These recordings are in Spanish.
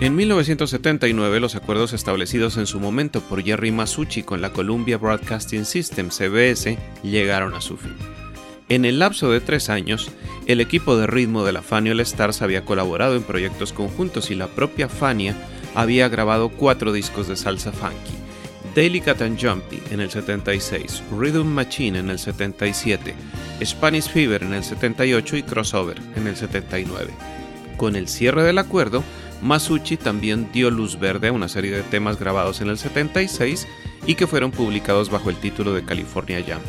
En 1979, los acuerdos establecidos en su momento por Jerry Masucci con la Columbia Broadcasting System CBS llegaron a su fin. En el lapso de tres años, el equipo de ritmo de la Fania All Stars había colaborado en proyectos conjuntos y la propia Fania había grabado cuatro discos de salsa funky. Delicate and Jumpy en el 76, Rhythm Machine en el 77, Spanish Fever en el 78 y Crossover en el 79. Con el cierre del acuerdo, Masucci también dio luz verde a una serie de temas grabados en el 76 y que fueron publicados bajo el título de California Jam.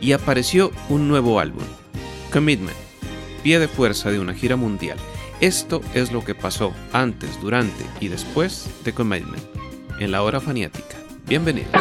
Y apareció un nuevo álbum, Commitment, pie de fuerza de una gira mundial. Esto es lo que pasó antes, durante y después de Commitment, en la hora faniática. Bienvenidos.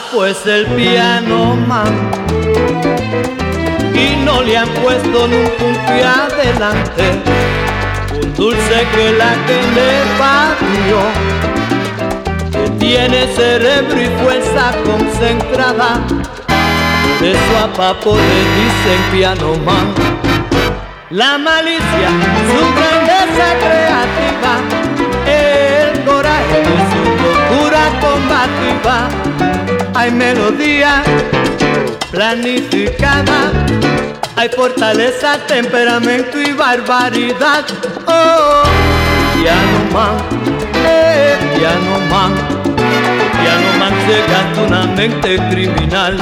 Papo es el piano man y no le han puesto ni un y adelante. Un dulce que la que le parió, que tiene cerebro y fuerza concentrada. Por eso a Papo le dicen piano man. La malicia, su grandeza creativa, el coraje de su locura combativa. Hay melodía planificada. Hay fortaleza, temperamento y barbaridad. Oh, piano man, eh, piano man, piano man se gasta una mente criminal.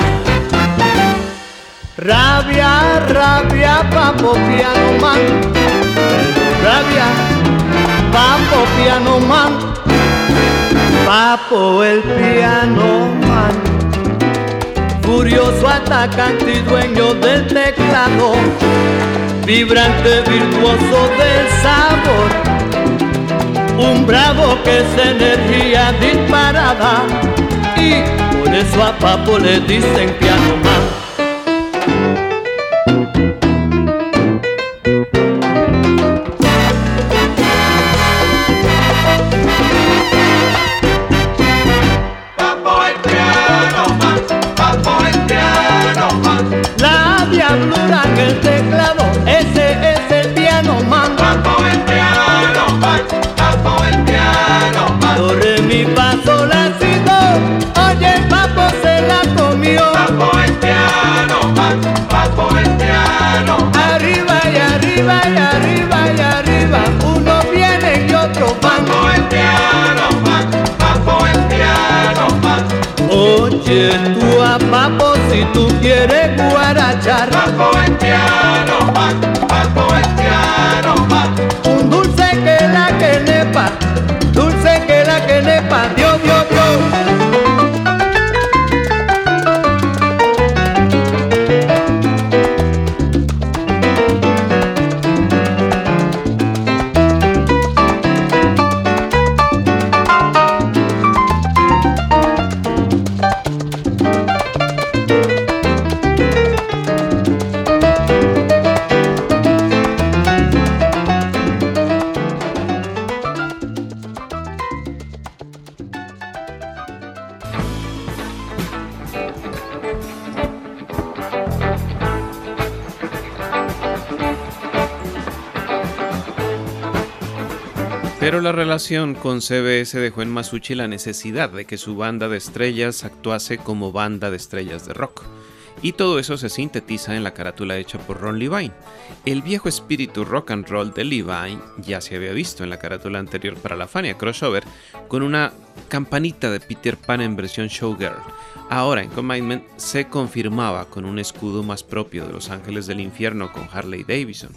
Rabia, rabia, papo, piano man, rabia, papo, piano man, papo, el piano man. Furioso atacante y dueño del teclado, vibrante virtuoso del sabor, un bravo que es energía disparada. Y por eso a Papo le dicen piano man. Tú a papo si tú quieres guarachar. Un con CBS dejó en Masucci la necesidad de que su banda de estrellas actuase como banda de estrellas de rock. Y todo eso se sintetiza en la carátula hecha por Ron Levine. El viejo espíritu rock and roll de Levine ya se había visto en la carátula anterior para la Fania Crossover con una campanita de Peter Pan en versión showgirl. Ahora en Commandment se confirmaba con un escudo más propio de los Ángeles del Infierno con Harley Davidson.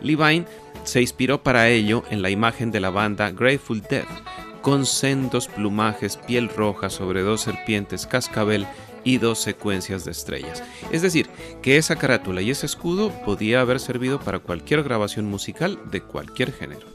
Levine se inspiró para ello en la imagen de la banda Grateful Dead, con sendos plumajes piel roja sobre dos serpientes cascabel y dos secuencias de estrellas. Es decir, que esa carátula y ese escudo podía haber servido para cualquier grabación musical de cualquier género.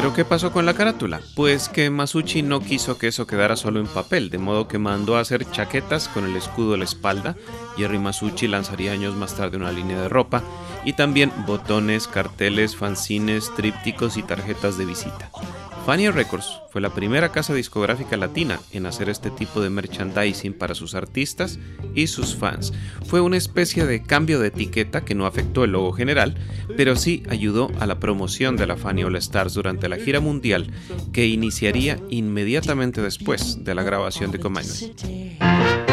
¿Pero qué pasó con la carátula? Pues que Masucci no quiso que eso quedara solo en papel, de modo que mandó a hacer chaquetas con el escudo a la espalda. Jerry Masucci lanzaría años más tarde una línea de ropa y también botones, carteles, fanzines, trípticos y tarjetas de visita. Fania Records fue la primera casa discográfica latina en hacer este tipo de merchandising para sus artistas y sus fans. Fue una especie de cambio de etiqueta que no afectó el logo general, pero sí ayudó a la promoción de la Fania All Stars durante la gira mundial que iniciaría inmediatamente después de la grabación de Command.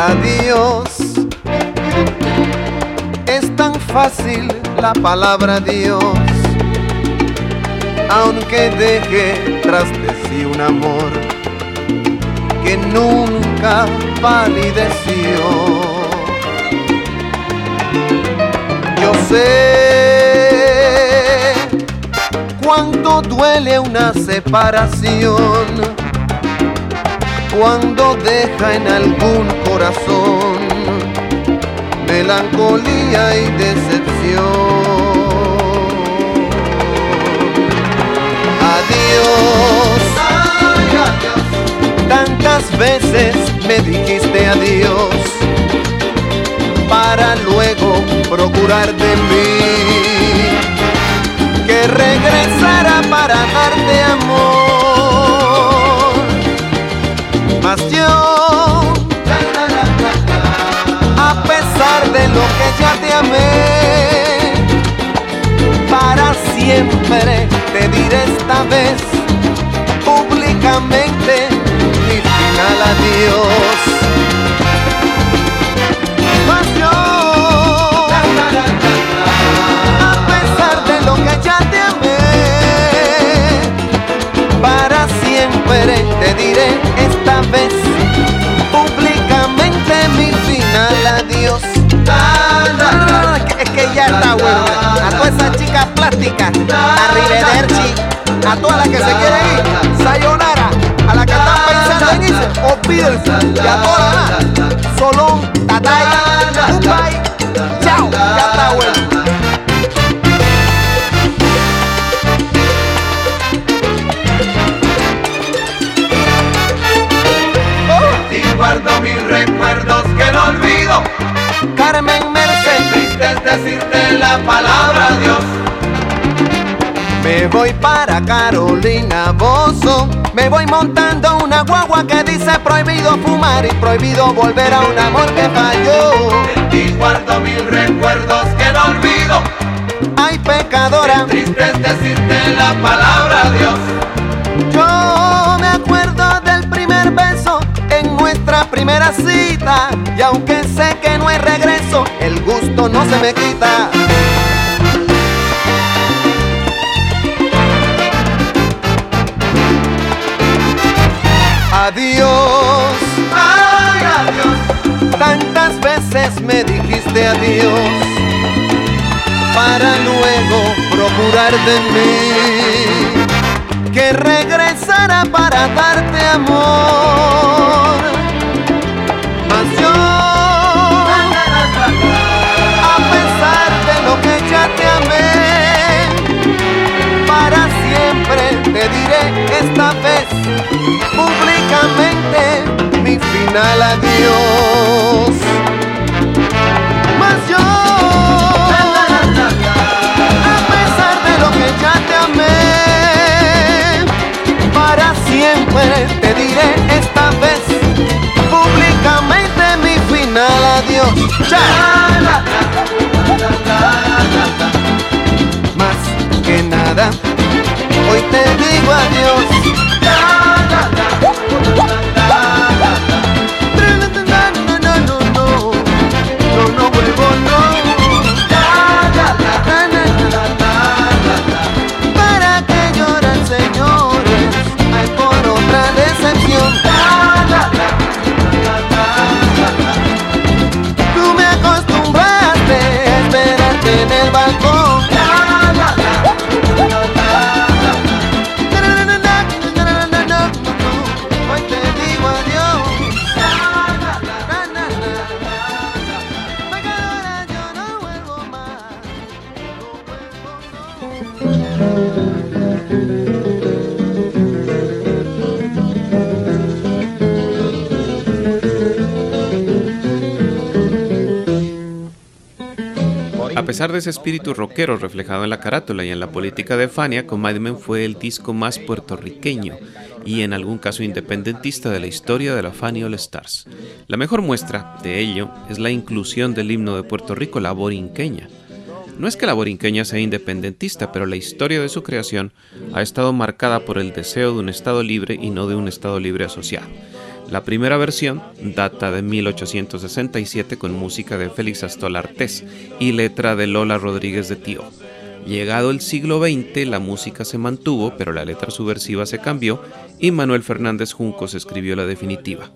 Adiós. Es tan fácil la palabra Dios, aunque deje tras de sí un amor que nunca palideció. Yo sé cuánto duele una separación cuando deja en algún corazón melancolía y decepción. Adiós, tantas veces me dijiste adiós para luego procurar de mí que regresara te diré esta vez, públicamente, mi final adiós. Que ya está bueno. A todas esas chicas plásticas, a Rivederci, a todas las que se quieren ir, sayonara, a las que están pensando en irse, olvídense, y a todas las Solón, Tatay, Dubai, chao, ya está bueno. guardo mis recuerdos que no olvido. Carmen Merced, triste es decirte la palabra Dios. Me voy para Carolina Bozo, me voy montando una guagua que dice prohibido fumar y prohibido volver a un amor que falló. En ti guardo mil recuerdos que no olvido. Ay pecadora, triste es decirte la palabra Dios. Yo me acuerdo del primer beso en nuestra primera cita y aunque sé que no hay regreso, el gusto no se me quita. Adiós, ay adiós. Tantas veces me dijiste adiós para luego procurar de mí que regresara para darte amor. Te diré esta vez públicamente mi final adiós. Mas yo, a pesar de lo que ya te amé, para siempre te diré esta vez públicamente mi final adiós. Más que nada, hoy te digo adiós. Pesar de ese espíritu rockero reflejado en la carátula y en la política de Fania, Commitment fue el disco más puertorriqueño y en algún caso independentista de la historia de la Fania All Stars. La mejor muestra de ello es la inclusión del himno de Puerto Rico, la borinqueña. No es que la borinqueña sea independentista, pero la historia de su creación ha estado marcada por el deseo de un Estado libre y no de un Estado libre asociado. La primera versión data de 1867 con música de Félix Astol Artés y letra de Lola Rodríguez de Tío. Llegado el siglo XX, la música se mantuvo, pero la letra subversiva se cambió y Manuel Fernández Juncos escribió la definitiva.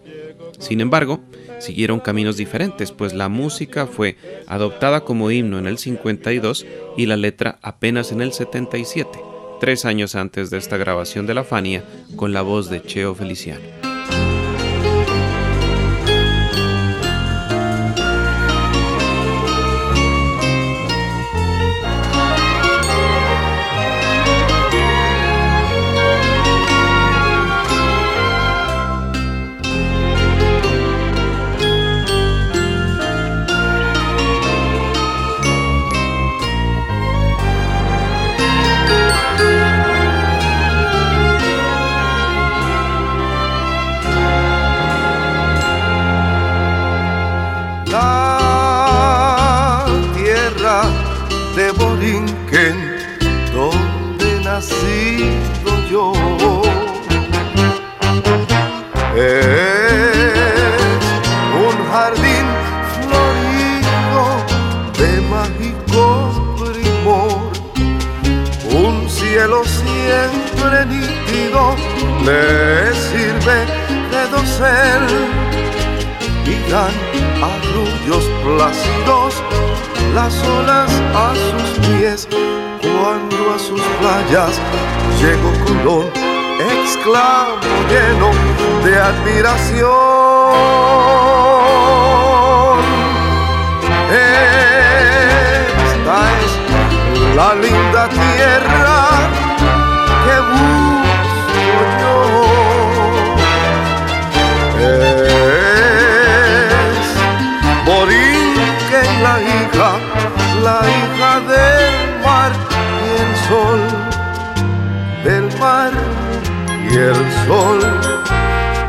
Sin embargo, siguieron caminos diferentes, pues la música fue adoptada como himno en el 52 y la letra apenas en el 77, tres años antes de esta grabación de la Fania con la voz de Cheo Feliciano. Le sirve de dosel y dan arrullos plácidos las olas a sus pies cuando a sus playas llegó Colón exclamo lleno de admiración. Esta es la linda tierra sol,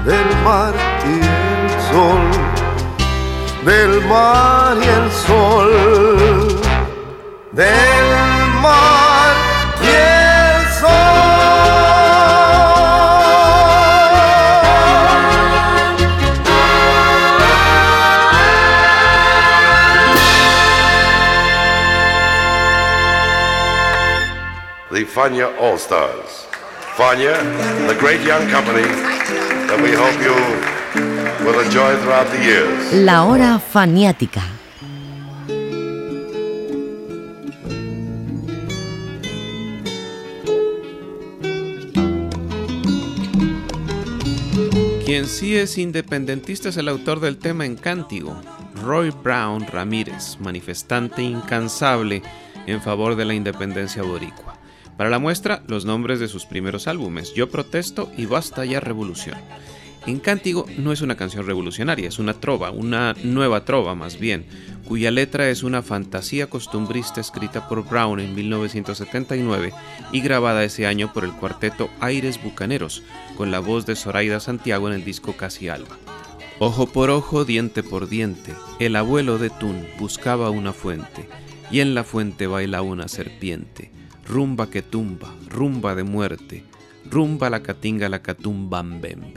del mar y el sol, del mar y el sol, del mar y el sol. Fania All Stars. Fania, the great young company that we hope you will enjoy throughout the years. La hora faniática. Quien sí es independentista es el autor del tema en cántigo, Roy Brown Ramírez, manifestante incansable en favor de la independencia boricua. Para la muestra, los nombres de sus primeros álbumes, Yo Protesto y Basta ya Revolución. En Cántigo no es una canción revolucionaria, es una trova, una nueva trova más bien, cuya letra es una fantasía costumbrista escrita por Brown en 1979 y grabada ese año por el cuarteto Aires Bucaneros, con la voz de Zoraida Santiago en el disco Casi Alba. Ojo por ojo, diente por diente, el abuelo de Tun buscaba una fuente, y en la fuente baila una serpiente rumba que tumba, rumba de muerte, rumba la catinga la catumbambembe.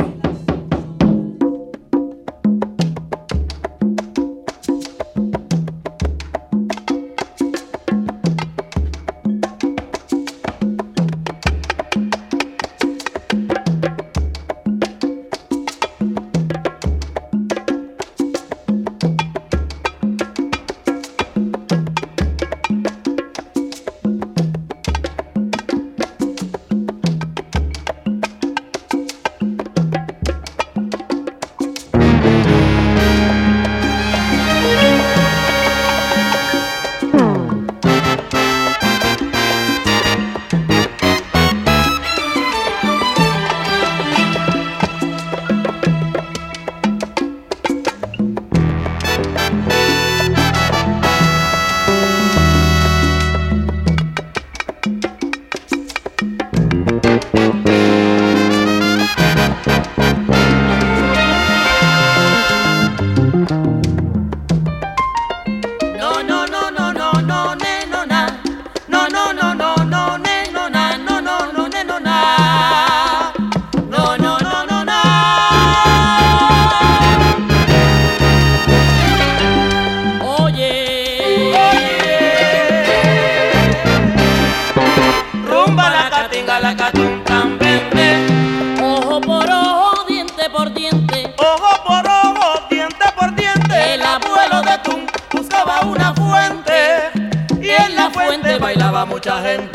Mucha gente.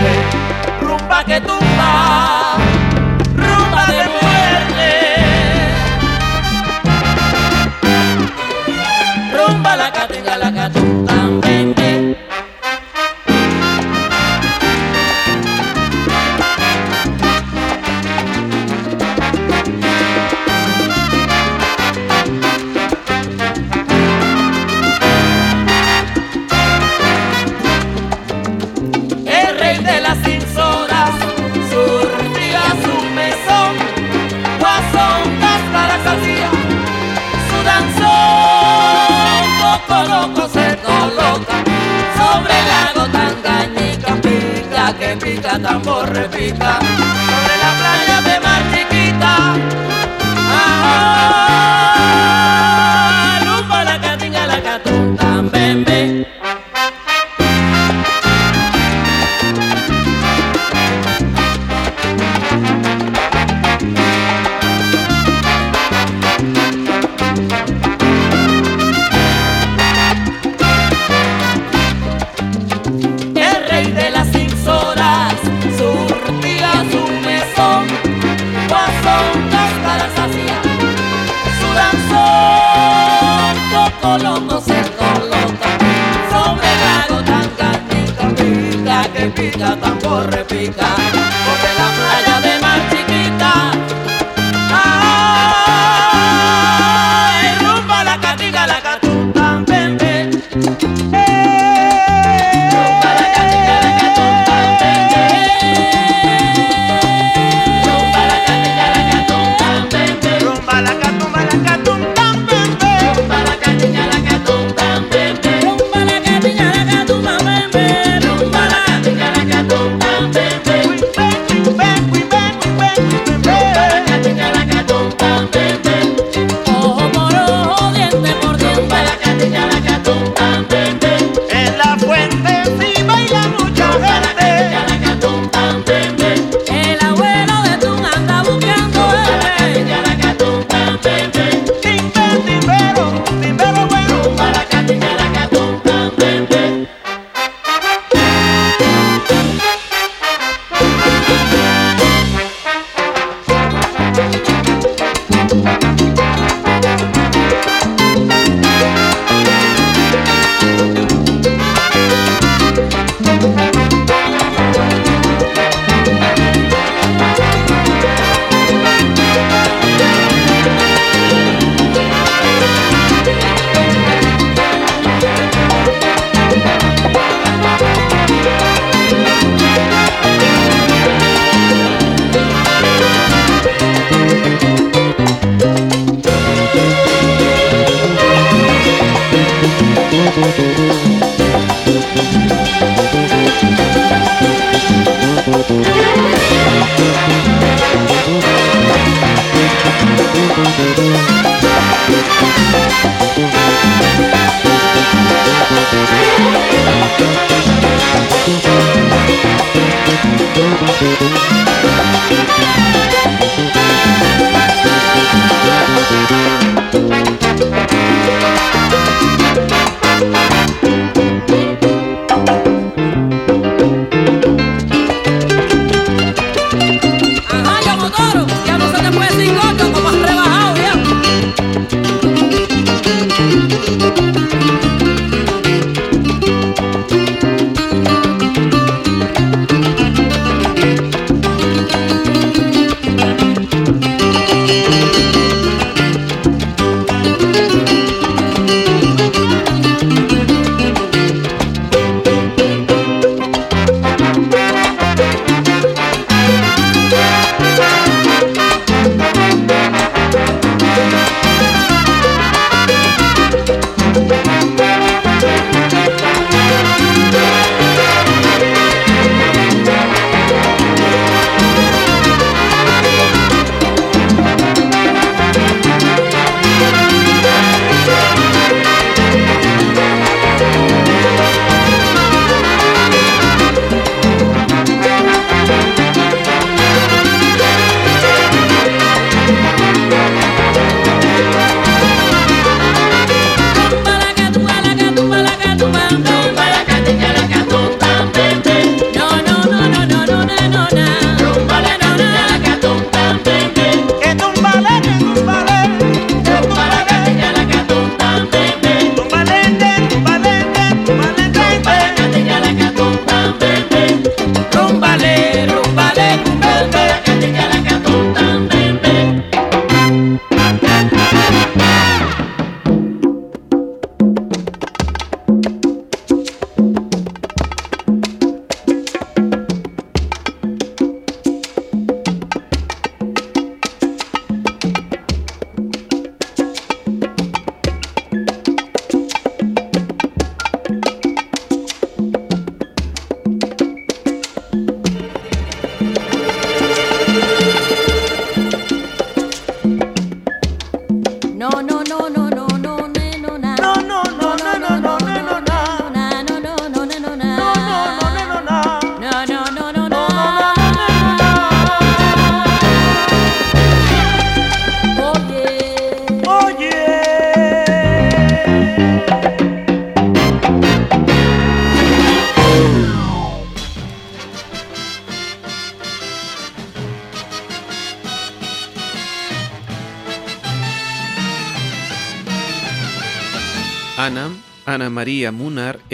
Rumba que tumba, Rica.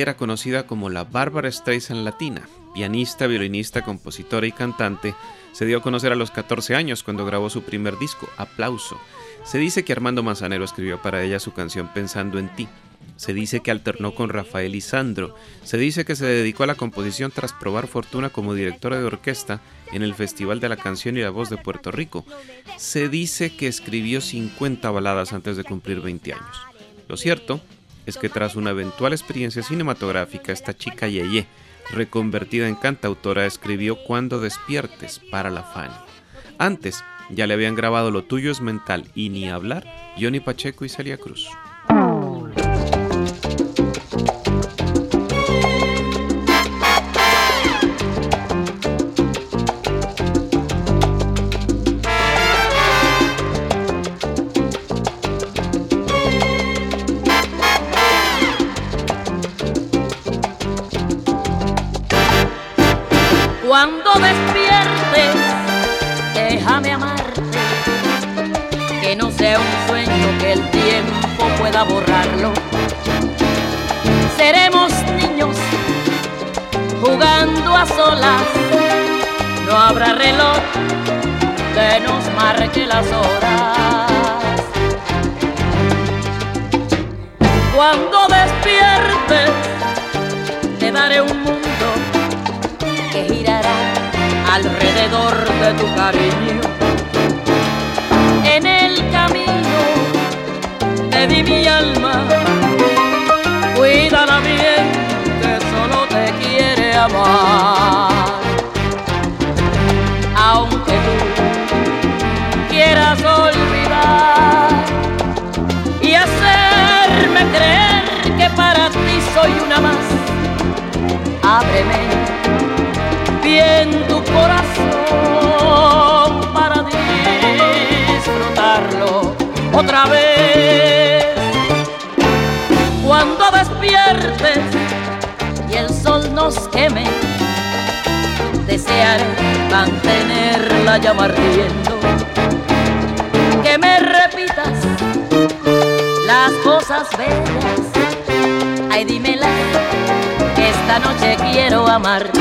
Era conocida como la Bárbara Streisand latina. Pianista, violinista, compositora y cantante, se dio a conocer a los 14 años cuando grabó su primer disco, Aplauso. Se dice que Armando Manzanero escribió para ella su canción Pensando en ti. Se dice que alternó con Rafael Isandro. Se dice que se dedicó a la composición tras probar fortuna como directora de orquesta en el Festival de la Canción y la Voz de Puerto Rico. Se dice que escribió 50 baladas antes de cumplir 20 años. Lo cierto es que tras una eventual experiencia cinematográfica, esta chica Yeye, reconvertida en cantautora, escribió Cuando despiertes para la Fanny. Antes, ya le habían grabado Lo tuyo es mental y ni hablar Johnny Pacheco y Celia Cruz. Cuando despiertes, déjame amarte, que no sea un sueño que el tiempo pueda borrarlo. Seremos niños jugando a solas, no habrá reloj que nos marque las horas. Cuando despiertes, te daré un mundo alrededor de tu cariño. En el camino te di mi alma, cuídala bien, que solo te quiere amar. Aunque tú quieras olvidar y hacerme creer que para ti soy una más, ábreme despiertes y el sol nos queme, desearé mantener la llama ardiendo. Que me repitas las cosas bellas, ay dímela, que esta noche quiero amar.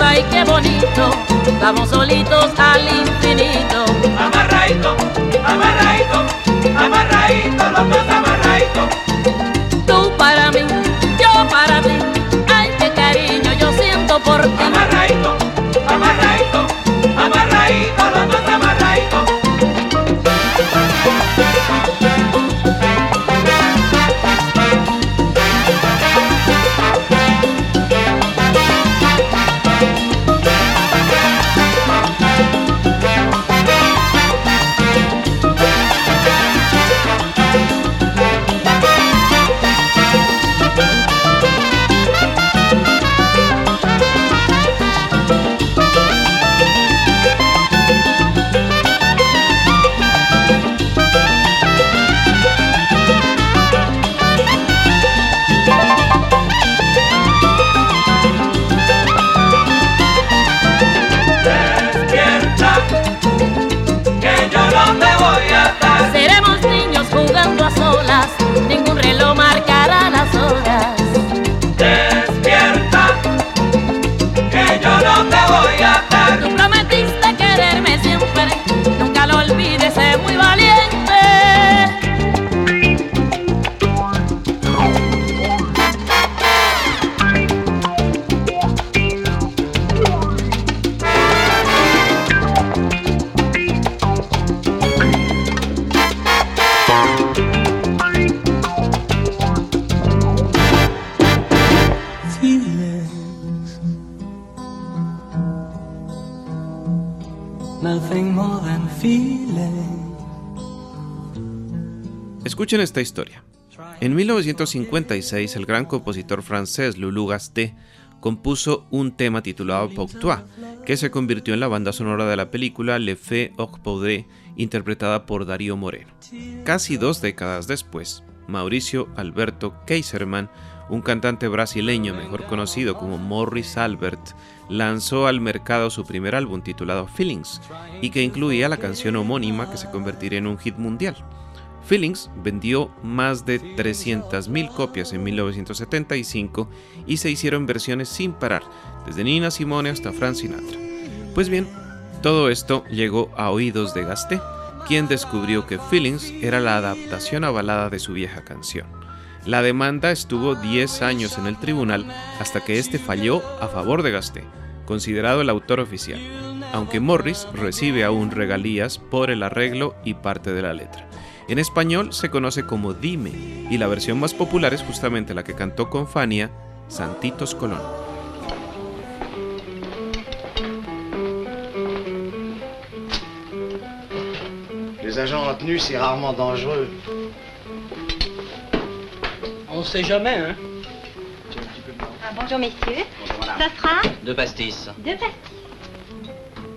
Ay qué bonito, vamos solitos al infinito. Amarraito, amarraito, amarraito, los dos amarraito. Escuchen esta historia. En 1956, el gran compositor francés Loulou Gasté compuso un tema titulado Pour toi, que se convirtió en la banda sonora de la película Le Fée au Poudre, interpretada por Darío Moreno. Casi dos décadas después, Mauricio Alberto Keiserman, un cantante brasileño mejor conocido como Morris Albert, lanzó al mercado su primer álbum titulado Feelings y que incluía la canción homónima que se convertiría en un hit mundial. Feelings vendió más de 300.000 copias en 1975 y se hicieron versiones sin parar, desde Nina Simone hasta Frank Sinatra. Pues bien, todo esto llegó a oídos de Gasté, quien descubrió que Feelings era la adaptación a balada de su vieja canción. La demanda estuvo 10 años en el tribunal hasta que este falló a favor de Gasté, considerado el autor oficial, aunque Morris recibe aún regalías por el arreglo y parte de la letra. En español se conoce como Dime y la versión más popular es justamente la que cantó con Fania, Santitos Colón. Les agents en tenue, c'est rarement dangereux. On sait jamais, hein Ah, bonjour messieurs. Ça sera Deux pastis. deux pastilles.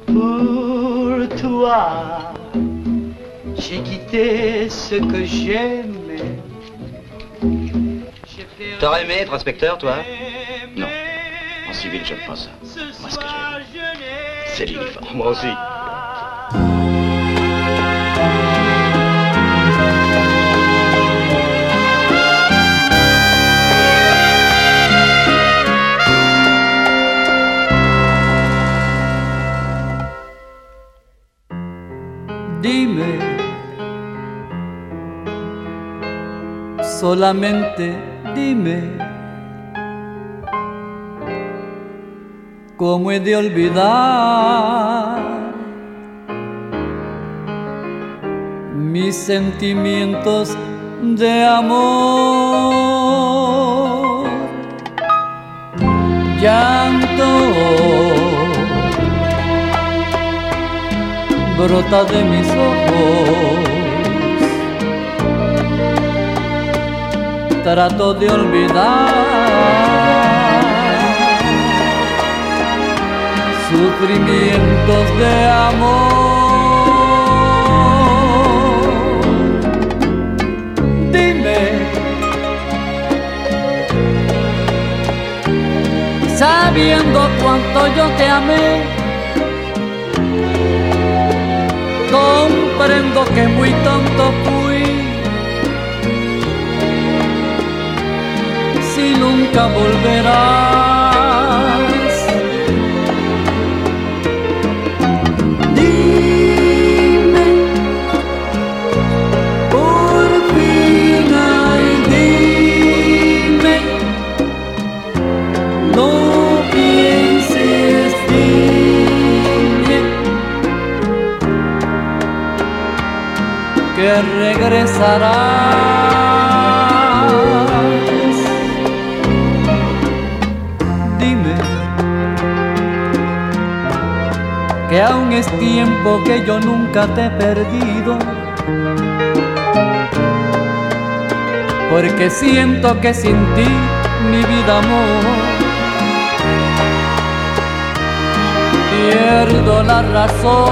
Pour toi, j'ai quitté ce que j'aimais. T'aurais aimé être inspecteur, toi Non. En civil, pas ça. Moi, ce que j'aime, c'est l'uniforme. Moi aussi. Solamente dime, ¿cómo he de olvidar mis sentimientos de amor? Llanto brota de mis ojos. Trato de olvidar sufrimientos de amor. Dime, sabiendo cuánto yo te amé. comprendo que muy tonto fui. nunca volverás. Dime, por fin, ay, dime, no pienses, dime, que regresarás. Que aún es tiempo que yo nunca te he perdido. Porque siento que sin ti mi vida amor pierdo la razón.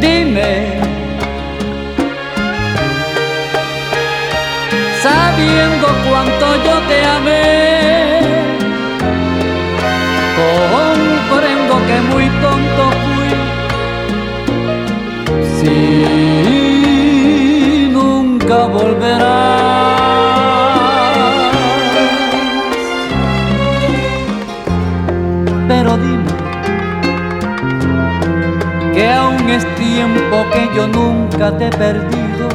Dime, sabiendo cuánto yo te amé, que muy tonto fui. Si nunca volverás. Pero dime que aún es tiempo que yo nunca te he perdido.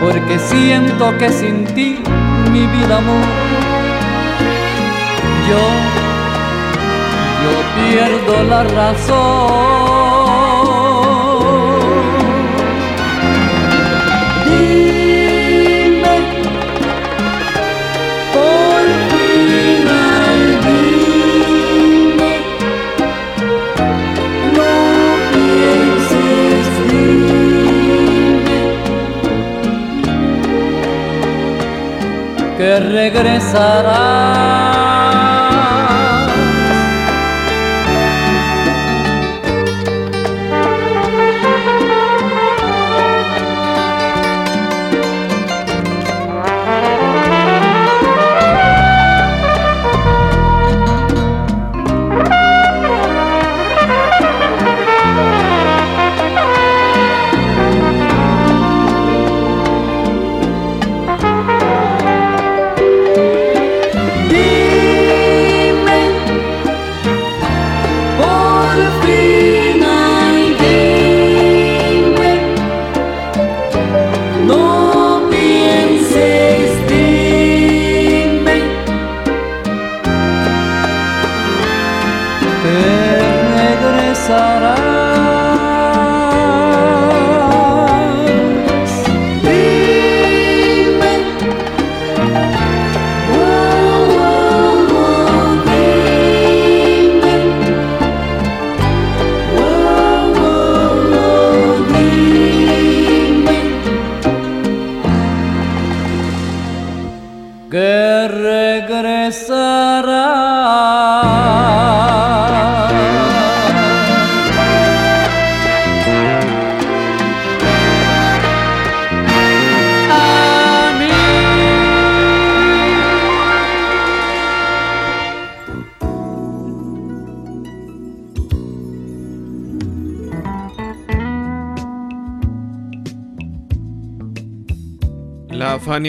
Porque siento que sin ti mi vida amor yo pierdo la razón. Dime, por fin, dime, no pienses, dime, que regresarás.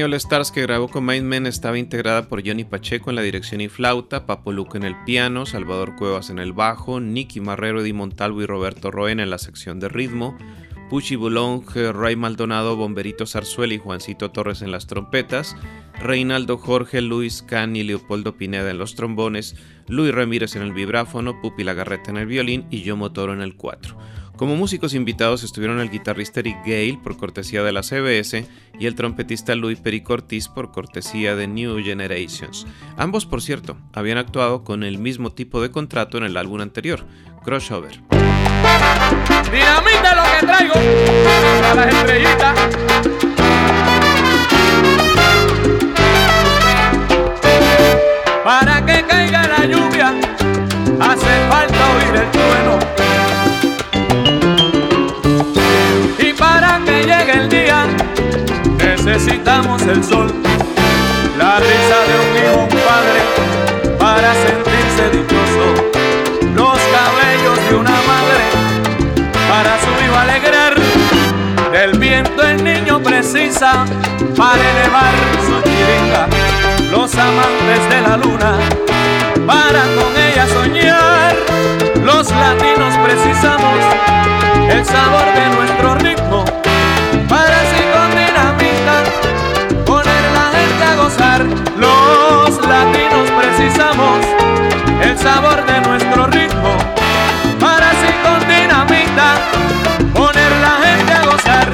All Stars que grabó con Mindmen estaba integrada por Johnny Pacheco en la dirección y flauta, Papo Luca en el piano, Salvador Cuevas en el bajo, Nicky Marrero, Eddie Montalvo y Roberto Roen en la sección de ritmo, Puchi Bulong, Ray Maldonado, Bomberito Zarzuela y Juancito Torres en las trompetas, Reinaldo Jorge, Luis Can y Leopoldo Pineda en los trombones, Luis Ramírez en el vibráfono, Pupi Lagarreta en el violín y yo Motoro en el cuatro. Como músicos invitados estuvieron el guitarrista Eric Gale por cortesía de la CBS y el trompetista Louis Perico Ortiz por cortesía de New Generations. Ambos, por cierto, habían actuado con el mismo tipo de contrato en el álbum anterior, Crossover. Dinamita lo que traigo para las estrellitas. Para que caiga la lluvia, hace falta oír el trueno. Necesitamos el sol. La risa de un hijo, un padre, para sentirse dichoso. Los cabellos de una madre, para su hijo alegrar. Del viento el niño precisa para elevar su chiringa. Los amantes de la luna para con ella soñar. Los latinos precisamos el sabor de nuestro ritmo Los latinos precisamos el sabor de nuestro ritmo para así con dinamita poner la gente a gozar.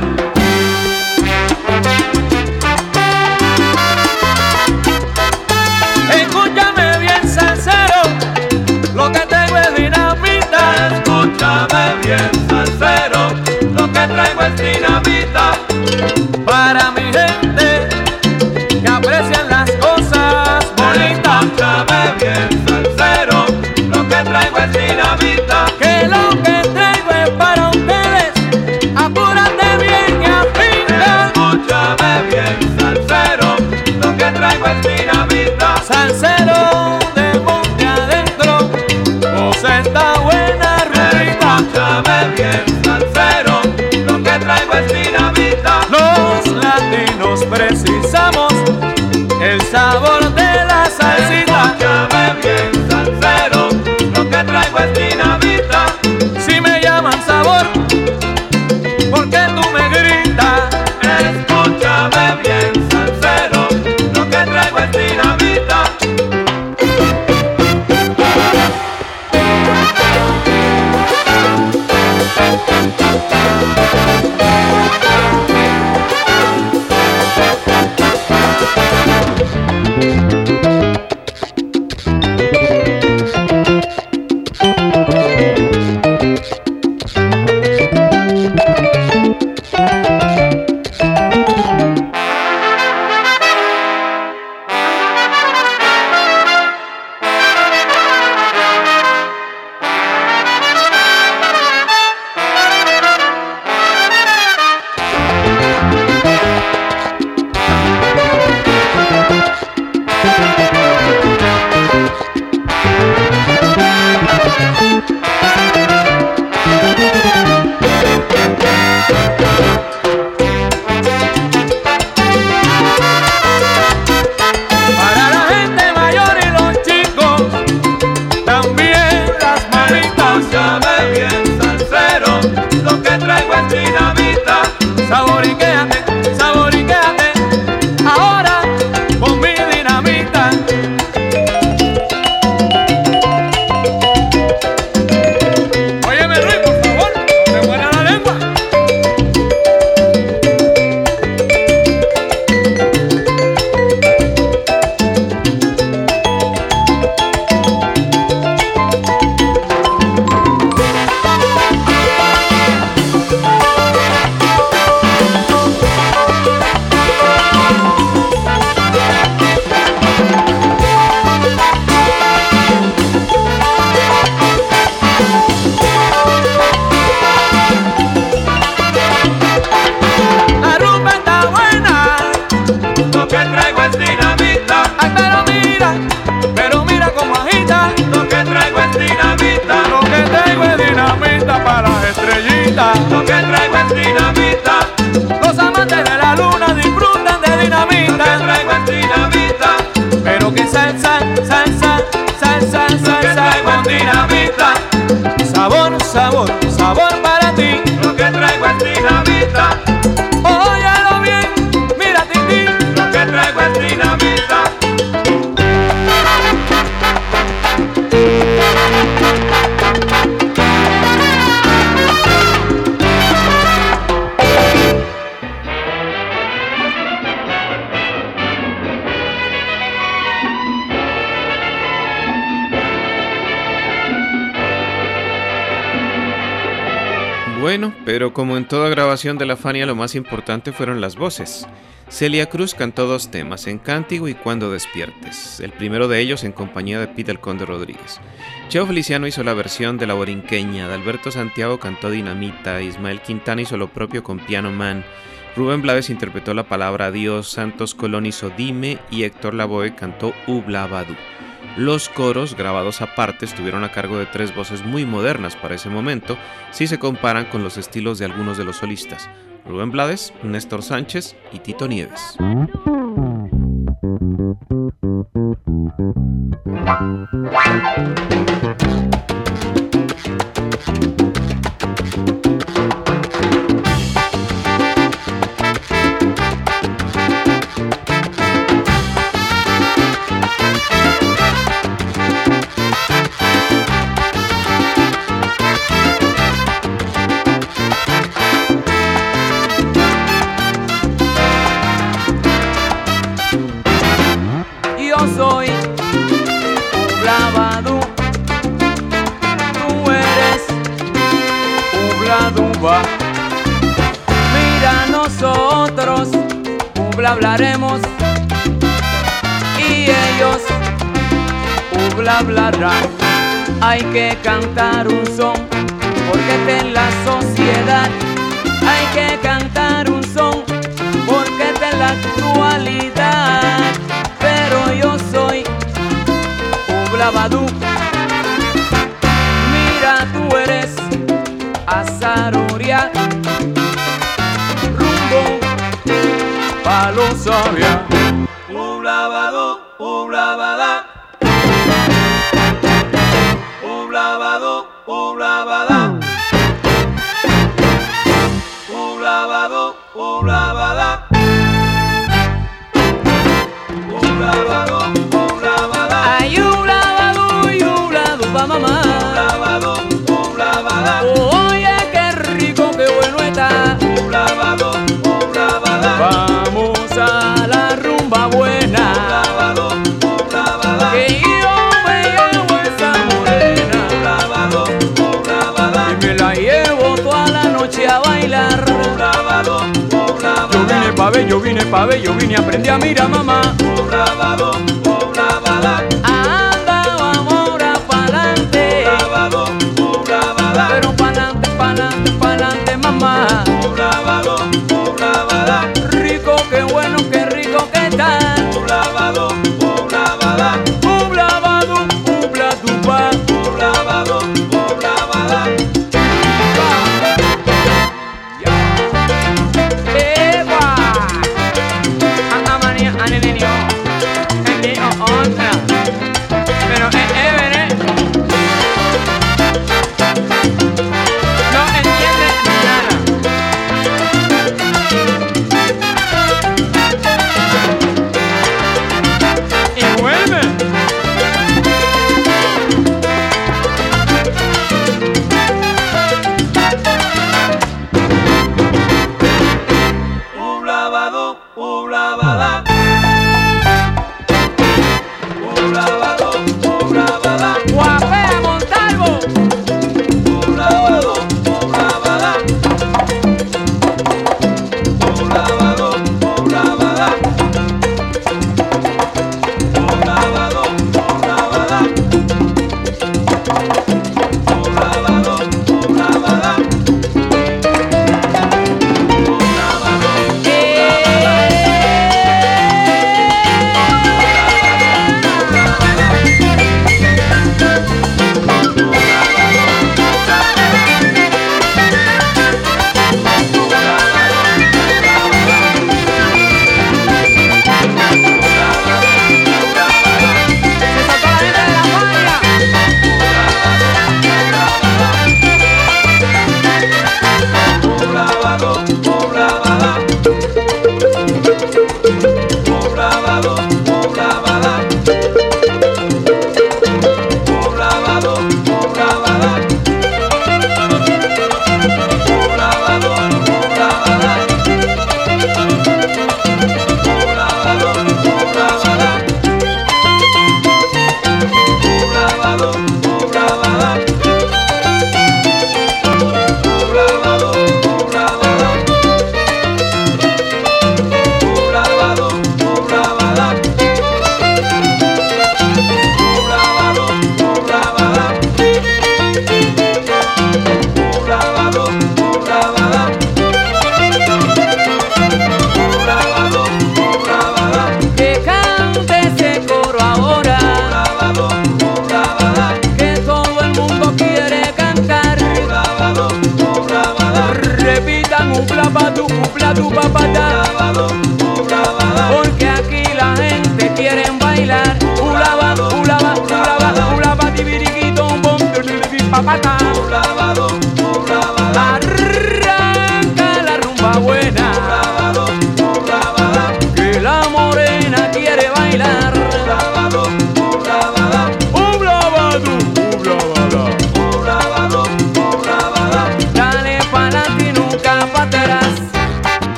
Escúchame bien, salsero, lo que tengo es dinamita. Escúchame bien, salsero, lo que traigo es dinamita. de la Fania lo más importante fueron las voces. Celia Cruz cantó dos temas, Encántigo y Cuando despiertes, el primero de ellos en compañía de Peter Conde Rodríguez. Cheo Feliciano hizo la versión de La Borinqueña, Alberto Santiago cantó Dinamita, Ismael Quintana hizo lo propio con Piano Man, Rubén Blades interpretó la palabra Dios, Santos Colón hizo Dime y Héctor Lavoe cantó Ublabadú. Los coros, grabados aparte, estuvieron a cargo de tres voces muy modernas para ese momento, si se comparan con los estilos de algunos de los solistas, Rubén Blades, Néstor Sánchez y Tito Nieves. Hay que cantar un son, porque en la sociedad hay que cantar un son, porque en la actualidad. Pero yo soy un blabadú Mira, tú eres azaroria, rumbo palosavia. yo vine pa' ver, yo vine aprendí a mirar mamá.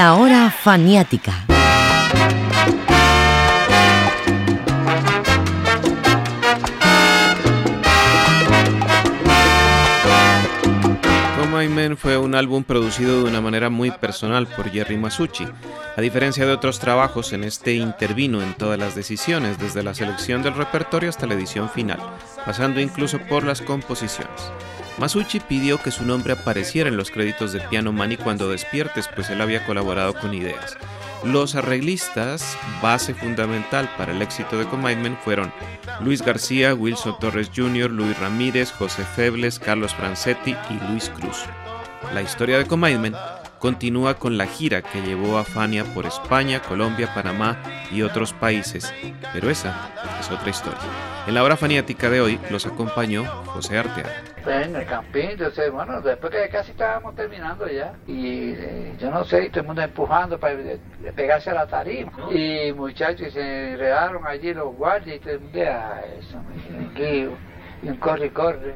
Hora faniática. My Men fue un álbum producido de una manera muy personal por Jerry Masucci. A diferencia de otros trabajos, en este intervino en todas las decisiones, desde la selección del repertorio hasta la edición final, pasando incluso por las composiciones. Masucci pidió que su nombre apareciera en los créditos de Piano Man y cuando despiertes, pues él había colaborado con ideas. Los arreglistas, base fundamental para el éxito de Commitment, fueron Luis García, Wilson Torres Jr., Luis Ramírez, José Febles, Carlos Francetti y Luis Cruz. La historia de Commitment continúa con la gira que llevó a Fania por España, Colombia, Panamá y otros países, pero esa es otra historia. En la hora faniática de hoy los acompañó José Arteaga. En el campín, entonces, bueno, después que casi estábamos terminando ya, y eh, yo no sé, todo el mundo empujando para pegarse a la tarima, y muchachos se enredaron allí los guardias, y todo el mundo, ah, eso, y un corre y corre,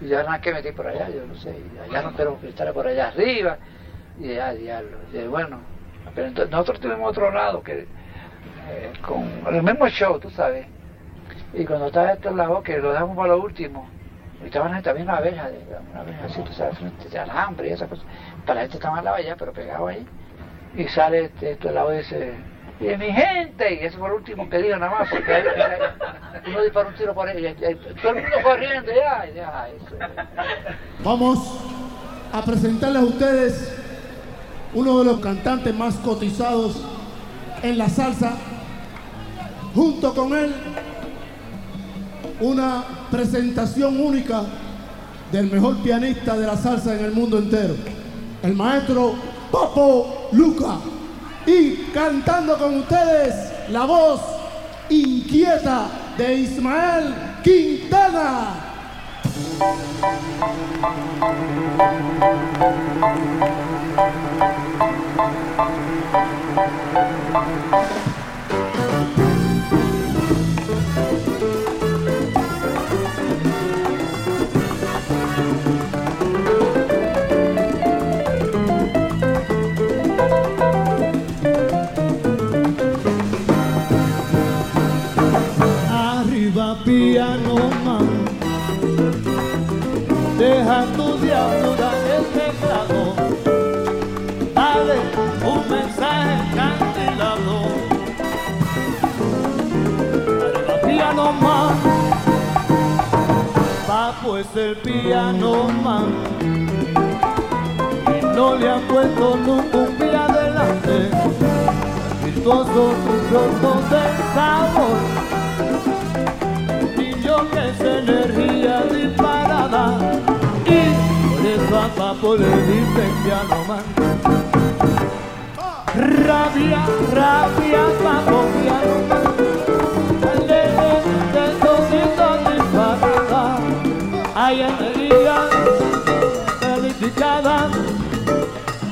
y ya nada que metí por allá, yo no sé, allá no quiero estar por allá arriba, y ya, diablo, y bueno, pero entonces nosotros tuvimos otro lado que, eh, con el mismo show, tú sabes, y cuando estaba este lado, que lo dejamos para lo último, y estaban también una abeja, una abeja así, tú sabes, de alambre y esas cosas. Para este estaba al lado allá, pero pegado ahí. Y sale este, este lado ese, y mi gente, y ese fue el último que dijo nada más, porque ahí, uno disparó un tiro por ahí, todo el mundo corriendo, ya, ya, eso. Vamos a presentarles a ustedes uno de los cantantes más cotizados en la salsa. Junto con él, una presentación única del mejor pianista de la salsa en el mundo entero, el maestro Popo Luca. Y cantando con ustedes la voz inquieta de Ismael Quintana. Piano Pues el piano man Y no le han puesto nunca un pie adelante Virtuoso sus del sabor que es energía disparada y por eso a Papo le dicen piano man. Rabia, rabia, Papo piano.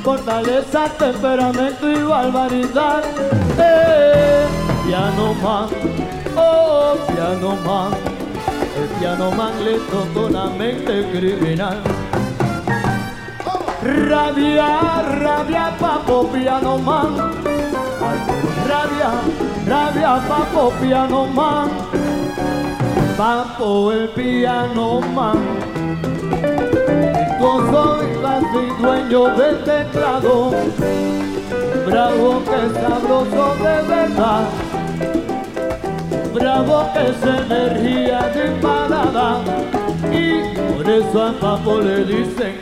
Fortaleza, temperamento y barbaridad. Eh, piano man, oh piano man el piano man le tocó la mente criminal. Rabia, rabia, papo, piano man. Rabia, rabia, papo, piano man. Papo, el piano man. Y dueño del teclado. Bravo que sabroso de verdad bravo es energía disparada y por eso a Papo le dicen que